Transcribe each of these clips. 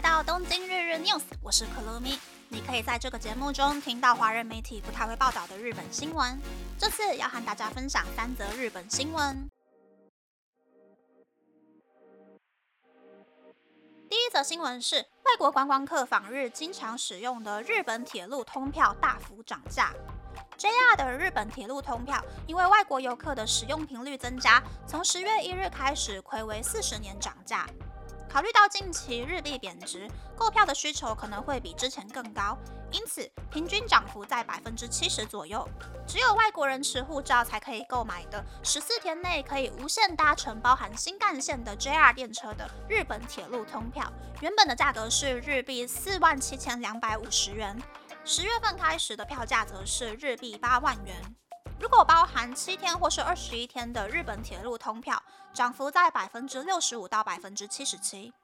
来到东京日日 news，我是可乐咪。你可以在这个节目中听到华人媒体不太会报道的日本新闻。这次要和大家分享三则日本新闻。第一则新闻是，外国观光客访日经常使用的日本铁路通票大幅涨价。JR 的日本铁路通票，因为外国游客的使用频率增加，从十月一日开始，睽违四十年涨价。考虑到近期日币贬值，购票的需求可能会比之前更高，因此平均涨幅在百分之七十左右。只有外国人持护照才可以购买的，十四天内可以无限搭乘包含新干线的 JR 电车的日本铁路通票，原本的价格是日币四万七千两百五十元。十月份开始的票价则是日币八万元。如果包含七天或是二十一天的日本铁路通票，涨幅在百分之六十五到百分之七十七。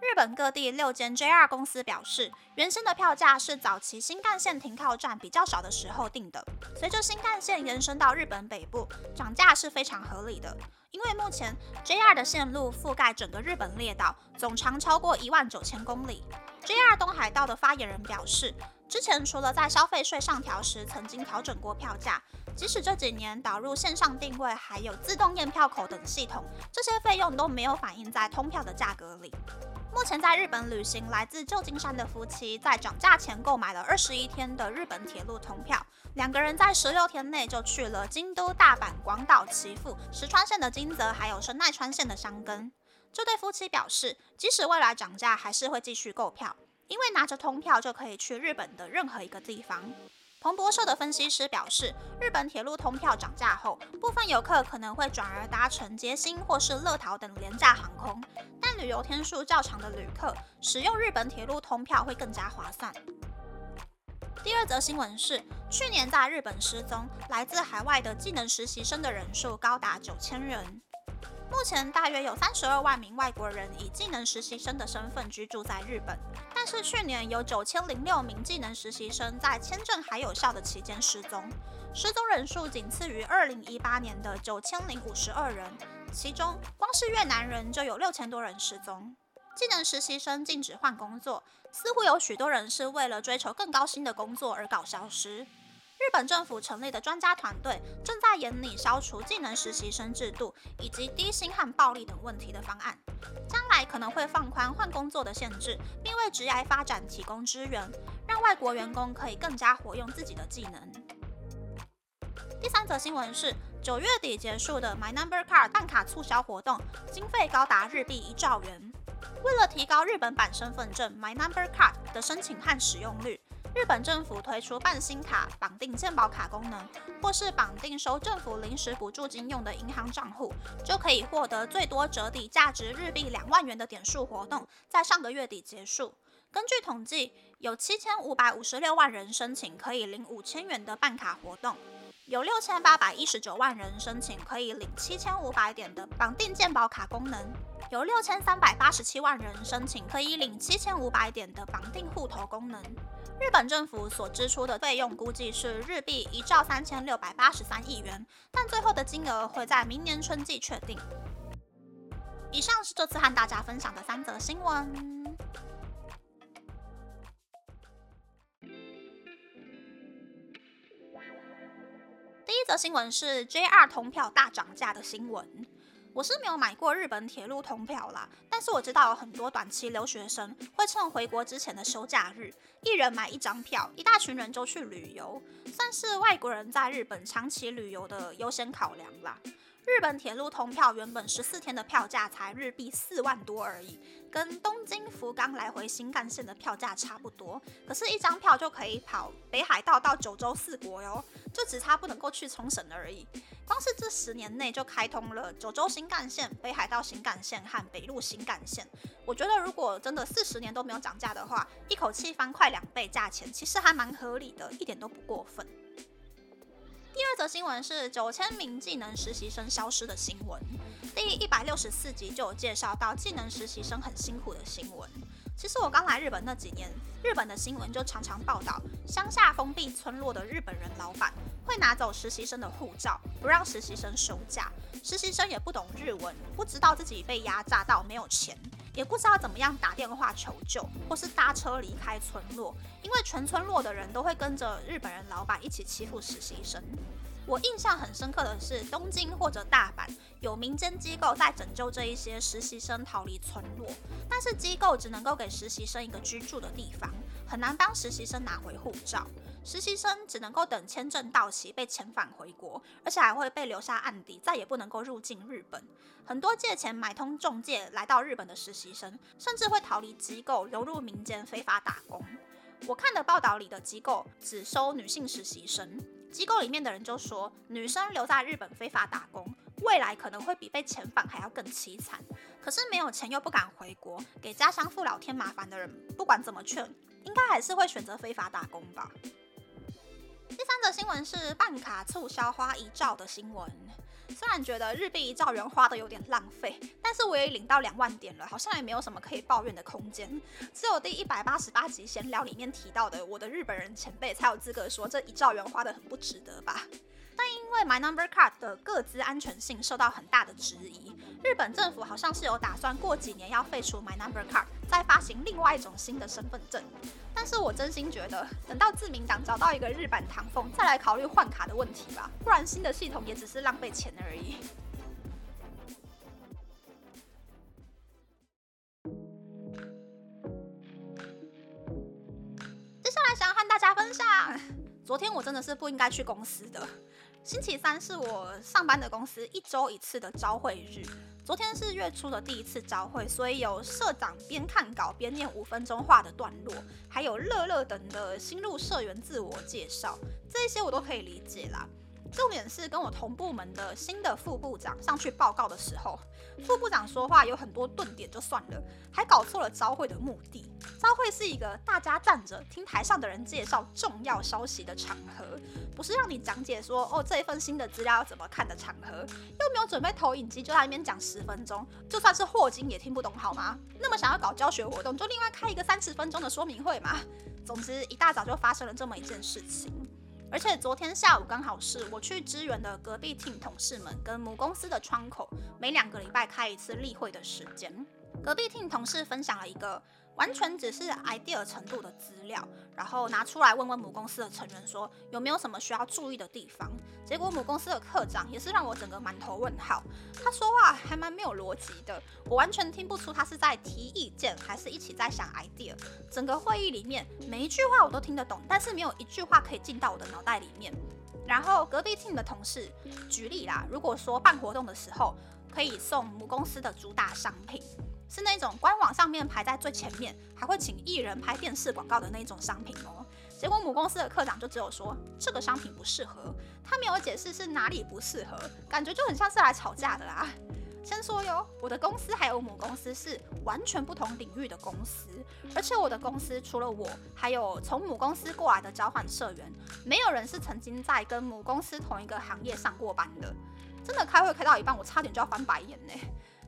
日本各地六间 JR 公司表示，原先的票价是早期新干线停靠站比较少的时候定的。随着新干线延伸到日本北部，涨价是非常合理的。因为目前 JR 的线路覆盖整个日本列岛，总长超过一万九千公里。JR 东海道的发言人表示。之前除了在消费税上调时曾经调整过票价，即使这几年导入线上定位，还有自动验票口等系统，这些费用都没有反映在通票的价格里。目前在日本旅行来自旧金山的夫妻，在涨价前购买了二十一天的日本铁路通票，两个人在十六天内就去了京都、大阪、广岛、岐阜、石川县的金泽，还有神奈川县的箱根。这对夫妻表示，即使未来涨价，还是会继续购票。因为拿着通票就可以去日本的任何一个地方。彭博社的分析师表示，日本铁路通票涨价后，部分游客可能会转而搭乘捷星或是乐桃等廉价航空，但旅游天数较长的旅客使用日本铁路通票会更加划算。第二则新闻是，去年在日本失踪来自海外的技能实习生的人数高达九千人。目前大约有三十二万名外国人以技能实习生的身份居住在日本，但是去年有九千零六名技能实习生在签证还有效的期间失踪，失踪人数仅次于二零一八年的九千零五十二人，其中光是越南人就有六千多人失踪。技能实习生禁止换工作，似乎有许多人是为了追求更高薪的工作而搞消失。日本政府成立的专家团队正在研拟消除技能实习生制度以及低薪和暴力等问题的方案，将来可能会放宽换工作的限制，并为职业发展提供支援，让外国员工可以更加活用自己的技能。第三则新闻是九月底结束的 My Number Card 办卡促销活动，经费高达日币一兆元。为了提高日本版身份证 My Number Card 的申请和使用率。日本政府推出办新卡、绑定健保卡功能，或是绑定收政府临时补助金用的银行账户，就可以获得最多折抵价值日币两万元的点数活动，在上个月底结束。根据统计，有七千五百五十六万人申请可以领五千元的办卡活动，有六千八百一十九万人申请可以领七千五百点的绑定健保卡功能，有六千三百八十七万人申请可以领七千五百点的绑定户头功能。日本政府所支出的费用估计是日币一兆三千六百八十三亿元，但最后的金额会在明年春季确定。以上是这次和大家分享的三则新闻。新闻是 JR 通票大涨价的新闻。我是没有买过日本铁路通票啦，但是我知道很多短期留学生会趁回国之前的休假日，一人买一张票，一大群人就去旅游，算是外国人在日本长期旅游的优先考量啦。日本铁路通票原本十四天的票价才日币四万多而已，跟东京福冈来回新干线的票价差不多。可是，一张票就可以跑北海道到九州四国哟，就只差不能够去冲绳而已。光是这十年内就开通了九州新干线、北海道新干线和北陆新干线。我觉得，如果真的四十年都没有涨价的话，一口气翻快两倍价钱，其实还蛮合理的，一点都不过分。第二则新闻是九千名技能实习生消失的新闻。第一百六十四集就有介绍到技能实习生很辛苦的新闻。其实我刚来日本那几年，日本的新闻就常常报道乡下封闭村落的日本人老板会拿走实习生的护照，不让实习生休假。实习生也不懂日文，不知道自己被压榨到没有钱，也不知道怎么样打电话求救，或是搭车离开村落，因为全村落的人都会跟着日本人老板一起欺负实习生。我印象很深刻的是，东京或者大阪有民间机构在拯救这一些实习生逃离村落，但是机构只能够给实习生一个居住的地方，很难帮实习生拿回护照。实习生只能够等签证到期被遣返回国，而且还会被留下案底，再也不能够入境日本。很多借钱买通中介来到日本的实习生，甚至会逃离机构，流入民间非法打工。我看的报道里的机构只收女性实习生，机构里面的人就说，女生留在日本非法打工，未来可能会比被遣返还要更凄惨。可是没有钱又不敢回国，给家乡父老添麻烦的人，不管怎么劝，应该还是会选择非法打工吧。的新闻是办卡促销花一兆的新闻。虽然觉得日币一兆元花的有点浪费，但是我也领到两万点了，好像也没有什么可以抱怨的空间。只有第一百八十八集闲聊里面提到的我的日本人前辈才有资格说这一兆元花的很不值得吧。但因为 My Number Card 的各资安全性受到很大的质疑，日本政府好像是有打算过几年要废除 My Number Card，再发行另外一种新的身份证。但是我真心觉得，等到自民党找到一个日版唐凤，再来考虑换卡的问题吧，不然新的系统也只是浪费钱而已。接下来想要和大家分享，昨天我真的是不应该去公司的。星期三是我上班的公司一周一次的招会日。昨天是月初的第一次招会，所以有社长边看稿边念五分钟话的段落，还有乐乐等的新入社员自我介绍，这些我都可以理解啦。重点是跟我同部门的新的副部长上去报告的时候，副部长说话有很多顿点就算了，还搞错了朝会的目的。朝会是一个大家站着听台上的人介绍重要消息的场合，不是让你讲解说哦这一份新的资料要怎么看的场合。又没有准备投影机，就在那边讲十分钟，就算是霍金也听不懂好吗？那么想要搞教学活动，就另外开一个三十分钟的说明会嘛。总之一大早就发生了这么一件事情。而且昨天下午刚好是我去支援的隔壁 team 同事们跟母公司的窗口每两个礼拜开一次例会的时间。隔壁 team 同事分享了一个。完全只是 idea 程度的资料，然后拿出来问问母公司的成员说有没有什么需要注意的地方。结果母公司的科长也是让我整个满头问号，他说话还蛮没有逻辑的，我完全听不出他是在提意见还是一起在想 idea。整个会议里面每一句话我都听得懂，但是没有一句话可以进到我的脑袋里面。然后隔壁 team 的同事举例啦，如果说办活动的时候可以送母公司的主打商品。是那种官网上面排在最前面，还会请艺人拍电视广告的那种商品哦。结果母公司的科长就只有说这个商品不适合，他没有解释是哪里不适合，感觉就很像是来吵架的啦。先说哟，我的公司还有母公司是完全不同领域的公司，而且我的公司除了我，还有从母公司过来的交换社员，没有人是曾经在跟母公司同一个行业上过班的。真的开会开到一半，我差点就要翻白眼呢。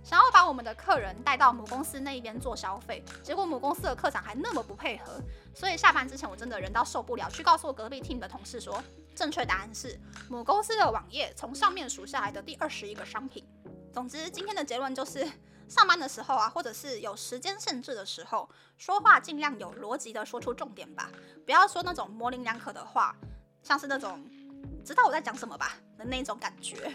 想要把我们的客人带到母公司那一边做消费，结果母公司的客长还那么不配合，所以下班之前我真的人到受不了，去告诉我隔壁 team 的同事说，正确答案是母公司的网页从上面数下来的第二十一个商品。总之，今天的结论就是，上班的时候啊，或者是有时间限制的时候，说话尽量有逻辑的说出重点吧，不要说那种模棱两可的话，像是那种知道我在讲什么吧的那种感觉。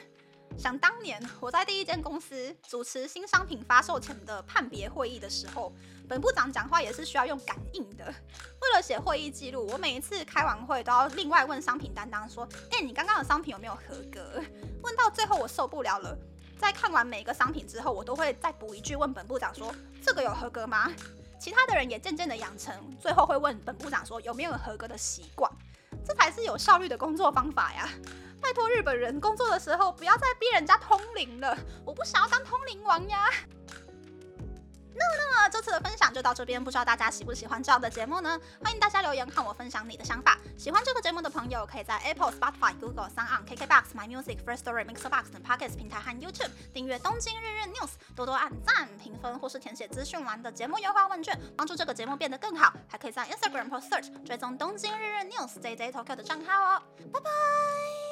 想当年，我在第一间公司主持新商品发售前的判别会议的时候，本部长讲话也是需要用感应的。为了写会议记录，我每一次开完会都要另外问商品担当说：“哎，你刚刚的商品有没有合格？”问到最后我受不了了，在看完每个商品之后，我都会再补一句问本部长说：“这个有合格吗？”其他的人也渐渐的养成最后会问本部长说：“有没有合格的习惯？”这才是有效率的工作方法呀。拜托日本人工作的时候不要再逼人家通灵了，我不想要当通灵王呀。那么，那么这次的分享就到这边，不知道大家喜不喜欢这样的节目呢？欢迎大家留言和我分享你的想法。喜欢这个节目的朋友，可以在 Apple、Spotify、Google、s o n KKBox、My Music、First Story、Mixbox 等 Podcast 平台和 YouTube 订阅《东京日日 News》，多多按赞、评分或是填写资讯栏的节目优化问卷，帮助这个节目变得更好。还可以在 Instagram 或 Search 追踪《东京日日 News》JJ Tokyo 的账号哦。拜拜。